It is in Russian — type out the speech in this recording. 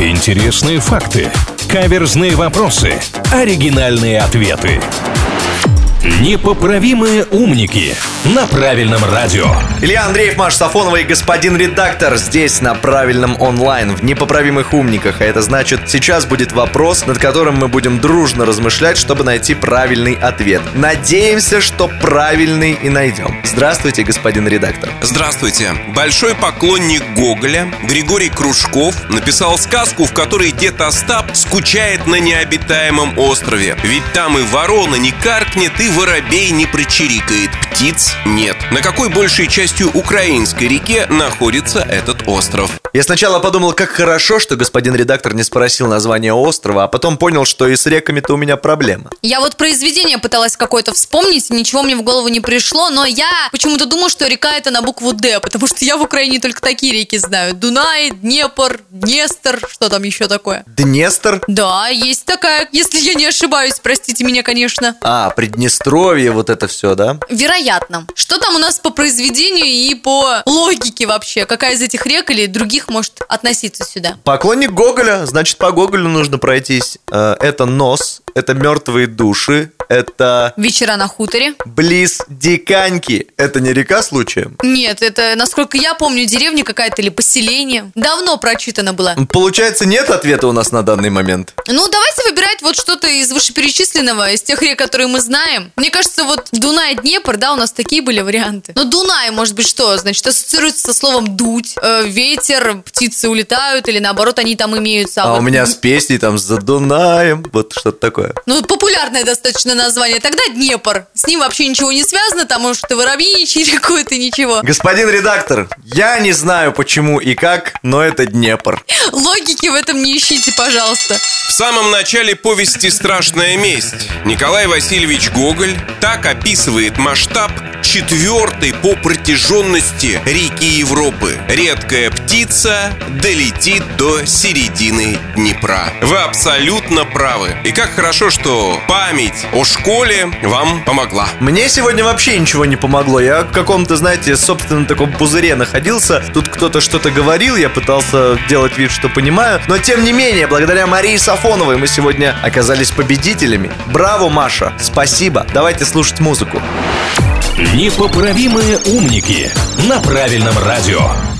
Интересные факты. Каверзные вопросы. Оригинальные ответы. Непоправимые умники на правильном радио. Илья Андреев, Маш Сафонова и господин редактор здесь на правильном онлайн в непоправимых умниках. А это значит, сейчас будет вопрос, над которым мы будем дружно размышлять, чтобы найти правильный ответ. Надеемся, что правильный и найдем. Здравствуйте, господин редактор. Здравствуйте. Большой поклонник Гоголя Григорий Кружков написал сказку, в которой дед Остап скучает на необитаемом острове. Ведь там и ворона не каркнет, и воробей не прочирикает, птиц нет. На какой большей частью украинской реке находится этот остров? Я сначала подумал, как хорошо, что господин редактор не спросил название острова, а потом понял, что и с реками-то у меня проблема. Я вот произведение пыталась какое-то вспомнить, ничего мне в голову не пришло, но я почему-то думаю, что река это на букву «Д», потому что я в Украине только такие реки знаю. Дунай, Днепр, Днестр, что там еще такое? Днестр? Да, есть такая, если я не ошибаюсь, простите меня, конечно. А, Приднестровье, вот это все, да? Вероятно. Что там у нас по произведению и по логике вообще? Какая из этих рек или других может относиться сюда? Поклонник Гоголя, значит, по Гоголю нужно пройтись. Э, Это нос, это мертвые души, это Вечера на хуторе? близ Диканьки. Это не река случаем? Нет, это, насколько я помню, деревня какая-то или поселение. Давно прочитано было. Получается, нет ответа у нас на данный момент. Ну, давайте выбирать вот что-то из вышеперечисленного, из тех рек, которые мы знаем. Мне кажется, вот Дунай, Днепр, да, у нас такие были варианты. Но Дунай, может быть, что? Значит, ассоциируется со словом дуть, э, ветер, птицы улетают, или наоборот, они там имеются. А вот у меня с песней там за Дунаем, вот что-то такое. Ну, популярное достаточно название. Тогда Днепр. С ним вообще ничего не связано, там, может, и воробьи не чирикуют, и ничего. Господин редактор, я не знаю почему и как, но это Днепр. Логики в этом не ищите, пожалуйста. В самом начале повести «Страшная месть» Николай Васильевич Гоголь так описывает масштаб четвертой по протяженности реки Европы. Редкая птица долетит до середины Днепра. Вы абсолютно правы. И как хорошо, что память о школе вам помогла. Мне сегодня вообще ничего не помогло. Я в каком-то, знаете, собственном таком пузыре находился. Тут кто-то что-то говорил, я пытался делать вид, что понимаю. Но тем не менее, благодаря Марии Сафоновой мы сегодня оказались победителями. Браво, Маша! Спасибо! Давайте слушать музыку. Непоправимые умники на правильном радио.